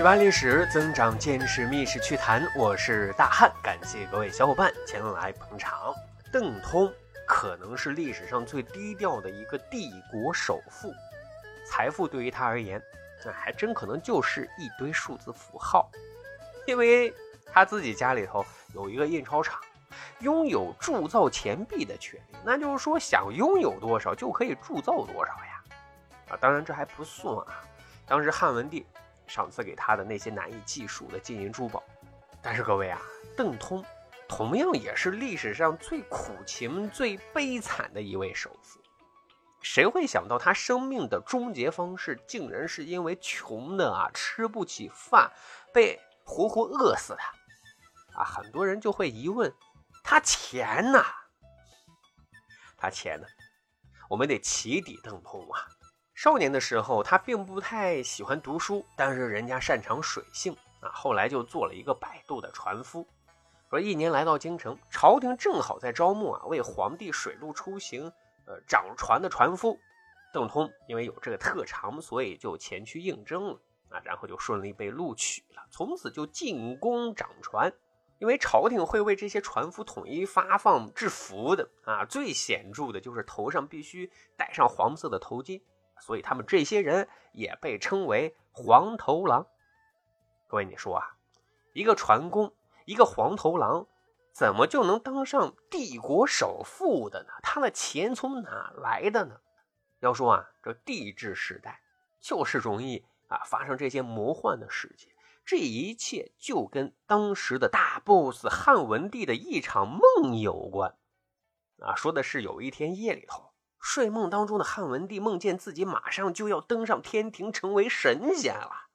趣吧历史，增长见识，密室趣谈。我是大汉，感谢各位小伙伴前来捧场。邓通可能是历史上最低调的一个帝国首富，财富对于他而言，那还真可能就是一堆数字符号，因为他自己家里头有一个印钞厂，拥有铸造钱币的权利，那就是说想拥有多少就可以铸造多少呀。啊，当然这还不算啊，当时汉文帝。赏赐给他的那些难以计数的金银珠宝，但是各位啊，邓通同样也是历史上最苦情、最悲惨的一位首富。谁会想到他生命的终结方式竟然是因为穷的啊吃不起饭，被活活饿死的？啊，很多人就会疑问：他钱呢？他钱呢？我们得起底邓通啊！少年的时候，他并不太喜欢读书，但是人家擅长水性啊，后来就做了一个摆渡的船夫。说一年来到京城，朝廷正好在招募啊，为皇帝水陆出行，呃，掌船的船夫。邓通因为有这个特长，所以就前去应征了啊，然后就顺利被录取了，从此就进宫掌船。因为朝廷会为这些船夫统一发放制服的啊，最显著的就是头上必须戴上黄色的头巾。所以他们这些人也被称为黄头狼。各位，你说啊，一个船工，一个黄头狼，怎么就能当上帝国首富的呢？他的钱从哪来的呢？要说啊，这帝制时代就是容易啊发生这些魔幻的事情。这一切就跟当时的大 boss 汉文帝的一场梦有关。啊，说的是有一天夜里头。睡梦当中的汉文帝梦见自己马上就要登上天庭，成为神仙了。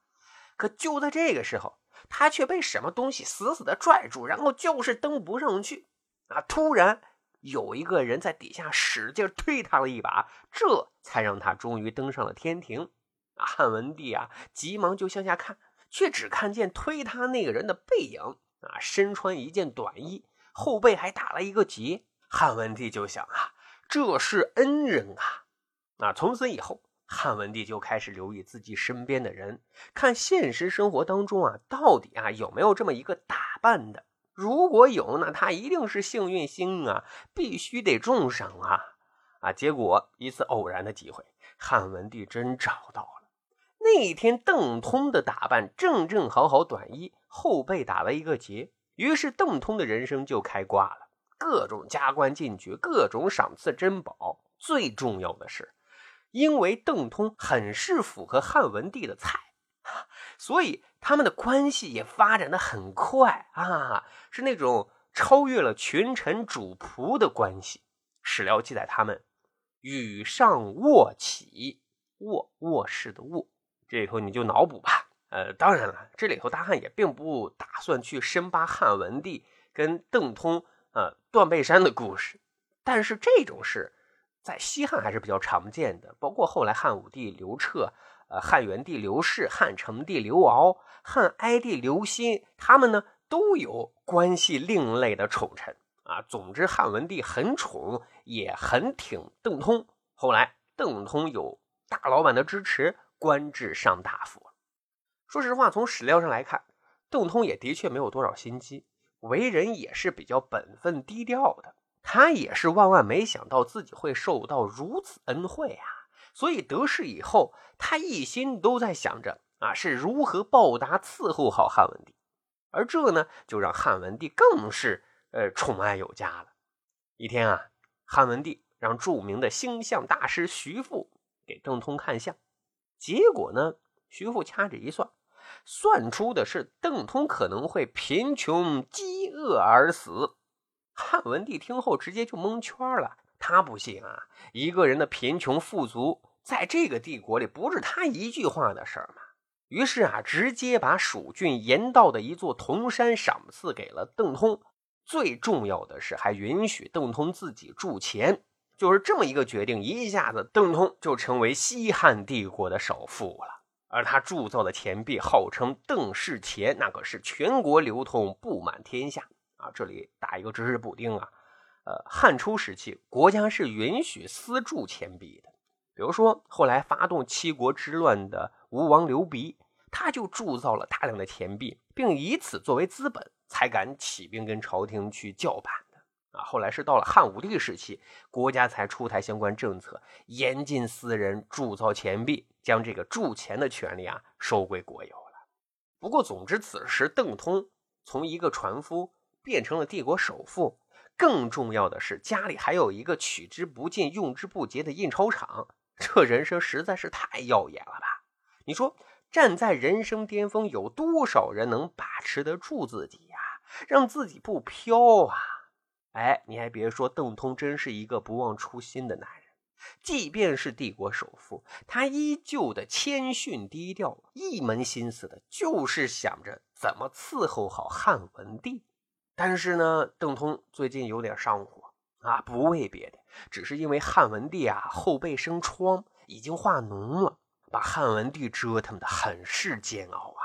可就在这个时候，他却被什么东西死死的拽住，然后就是登不上去。啊！突然有一个人在底下使劲推他了一把，这才让他终于登上了天庭。啊！汉文帝啊，急忙就向下看，却只看见推他那个人的背影。啊！身穿一件短衣，后背还打了一个结。汉文帝就想啊。这是恩人啊！那从此以后，汉文帝就开始留意自己身边的人，看现实生活当中啊，到底啊有没有这么一个打扮的？如果有，那他一定是幸运星啊，必须得重赏啊！啊，结果一次偶然的机会，汉文帝真找到了。那一天，邓通的打扮正正好好，短衣，后背打了一个结，于是邓通的人生就开挂了。各种加官进爵，各种赏赐珍宝，最重要的是，因为邓通很是符合汉文帝的菜，所以他们的关系也发展的很快啊，是那种超越了群臣主仆的关系。史料记载，他们与上卧起，卧卧室的卧，这里头你就脑补吧。呃，当然了，这里头大汉也并不打算去深扒汉文帝跟邓通。呃，断背山的故事，但是这种事在西汉还是比较常见的。包括后来汉武帝刘彻、呃汉元帝刘氏、汉成帝刘骜、汉哀帝刘欣，他们呢都有关系另类的宠臣啊。总之，汉文帝很宠，也很挺邓通。后来，邓通有大老板的支持，官至上大夫。说实话，从史料上来看，邓通也的确没有多少心机。为人也是比较本分低调的，他也是万万没想到自己会受到如此恩惠啊！所以得势以后，他一心都在想着啊是如何报答伺候好汉文帝，而这呢，就让汉文帝更是呃宠爱有加了。一天啊，汉文帝让著名的星象大师徐父给邓通看相，结果呢，徐父掐指一算。算出的是邓通可能会贫穷饥饿而死。汉文帝听后直接就蒙圈了，他不信啊，一个人的贫穷富足，在这个帝国里不是他一句话的事儿吗？于是啊，直接把蜀郡盐道的一座铜山赏赐给了邓通。最重要的是，还允许邓通自己铸钱。就是这么一个决定，一下子邓通就成为西汉帝国的首富了。而他铸造的钱币号称邓氏钱，那可是全国流通，布满天下啊！这里打一个知识补丁啊，呃，汉初时期国家是允许私铸钱币的，比如说后来发动七国之乱的吴王刘鼻，他就铸造了大量的钱币，并以此作为资本，才敢起兵跟朝廷去叫板啊。后来是到了汉武帝时期，国家才出台相关政策，严禁私人铸造钱币，将这个铸钱的权利啊收归国有了。不过，总之此时邓通从一个船夫变成了帝国首富，更重要的是家里还有一个取之不尽、用之不竭的印钞厂，这人生实在是太耀眼了吧？你说？站在人生巅峰，有多少人能把持得住自己呀？让自己不飘啊！哎，你还别说，邓通真是一个不忘初心的男人。即便是帝国首富，他依旧的谦逊低调，一门心思的就是想着怎么伺候好汉文帝。但是呢，邓通最近有点上火啊，不为别的，只是因为汉文帝啊后背生疮，已经化脓了。把汉文帝折腾的很是煎熬啊！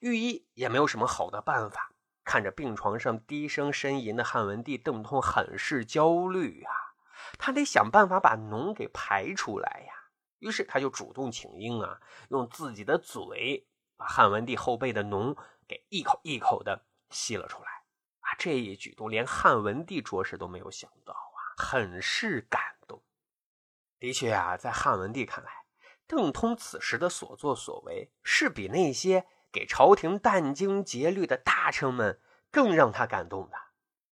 御医也没有什么好的办法。看着病床上低声呻吟的汉文帝，邓通很是焦虑啊！他得想办法把脓给排出来呀。于是他就主动请缨啊，用自己的嘴把汉文帝后背的脓给一口一口的吸了出来啊！这一举动连汉文帝着实都没有想到啊，很是感动。的确啊，在汉文帝看来。邓通此时的所作所为，是比那些给朝廷殚精竭虑的大臣们更让他感动的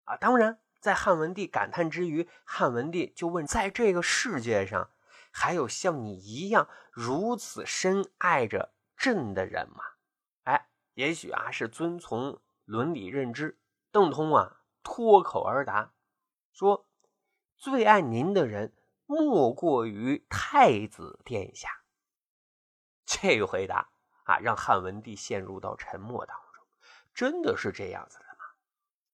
啊！当然，在汉文帝感叹之余，汉文帝就问：在这个世界上，还有像你一样如此深爱着朕的人吗？哎，也许啊，是遵从伦理认知，邓通啊脱口而答说：“最爱您的人，莫过于太子殿下。”这个回答啊，让汉文帝陷入到沉默当中。真的是这样子的吗？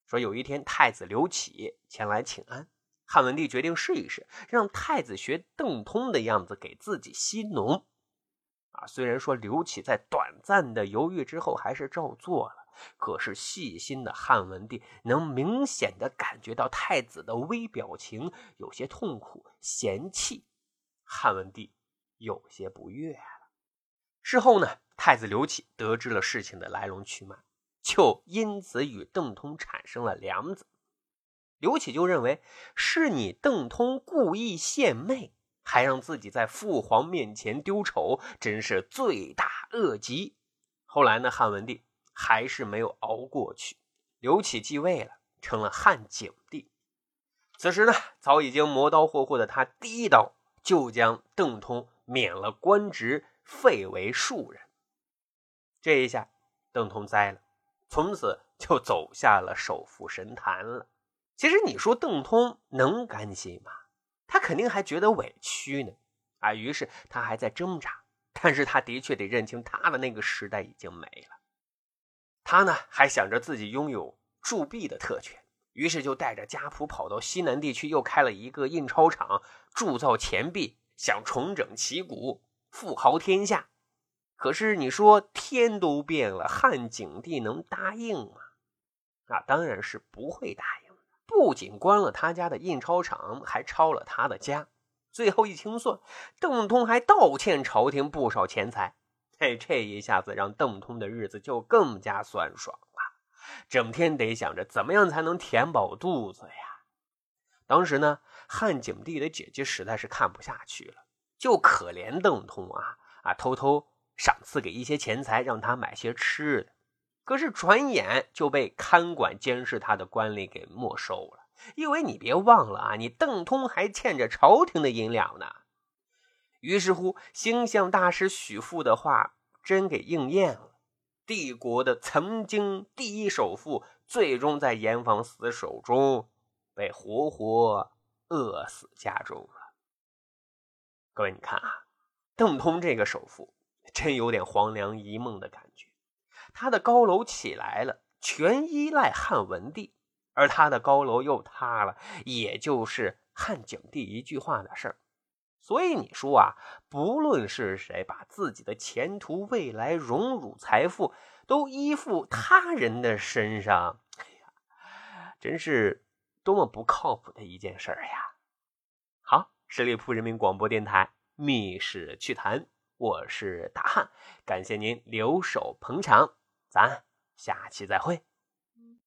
说有一天，太子刘启前来请安，汉文帝决定试一试，让太子学邓通的样子给自己吸脓。啊，虽然说刘启在短暂的犹豫之后还是照做了，可是细心的汉文帝能明显的感觉到太子的微表情有些痛苦、嫌弃。汉文帝有些不悦了。事后呢，太子刘启得知了事情的来龙去脉，就因此与邓通产生了梁子。刘启就认为是你邓通故意献媚，还让自己在父皇面前丢丑，真是罪大恶极。后来呢，汉文帝还是没有熬过去，刘启继位了，成了汉景帝。此时呢，早已经磨刀霍霍的他，第一刀就将邓通免了官职。废为庶人，这一下邓通栽了，从此就走下了首富神坛了。其实你说邓通能甘心吗？他肯定还觉得委屈呢。啊，于是他还在挣扎，但是他的确得认清他的那个时代已经没了。他呢还想着自己拥有铸币的特权，于是就带着家仆跑到西南地区，又开了一个印钞厂，铸造钱币，想重整旗鼓。富豪天下，可是你说天都变了，汉景帝能答应吗？啊，当然是不会答应的。不仅关了他家的印钞厂，还抄了他的家。最后一清算，邓通还倒欠朝廷不少钱财。嘿，这一下子让邓通的日子就更加酸爽了，整天得想着怎么样才能填饱肚子呀。当时呢，汉景帝的姐姐实在是看不下去了。就可怜邓通啊啊，偷偷赏赐给一些钱财，让他买些吃的。可是转眼就被看管监视他的官吏给没收了。因为你别忘了啊，你邓通还欠着朝廷的银两呢。于是乎，星象大师许富的话真给应验了。帝国的曾经第一首富，最终在严防死守中被活活饿死家中了。各位，你看啊，邓通这个首富真有点黄粱一梦的感觉。他的高楼起来了，全依赖汉文帝；而他的高楼又塌了，也就是汉景帝一句话的事儿。所以你说啊，不论是谁把自己的前途、未来、荣辱、财富都依附他人的身上，哎呀，真是多么不靠谱的一件事儿呀！好。十里铺人民广播电台《密室趣谈》，我是大汉，感谢您留守捧场，咱下期再会。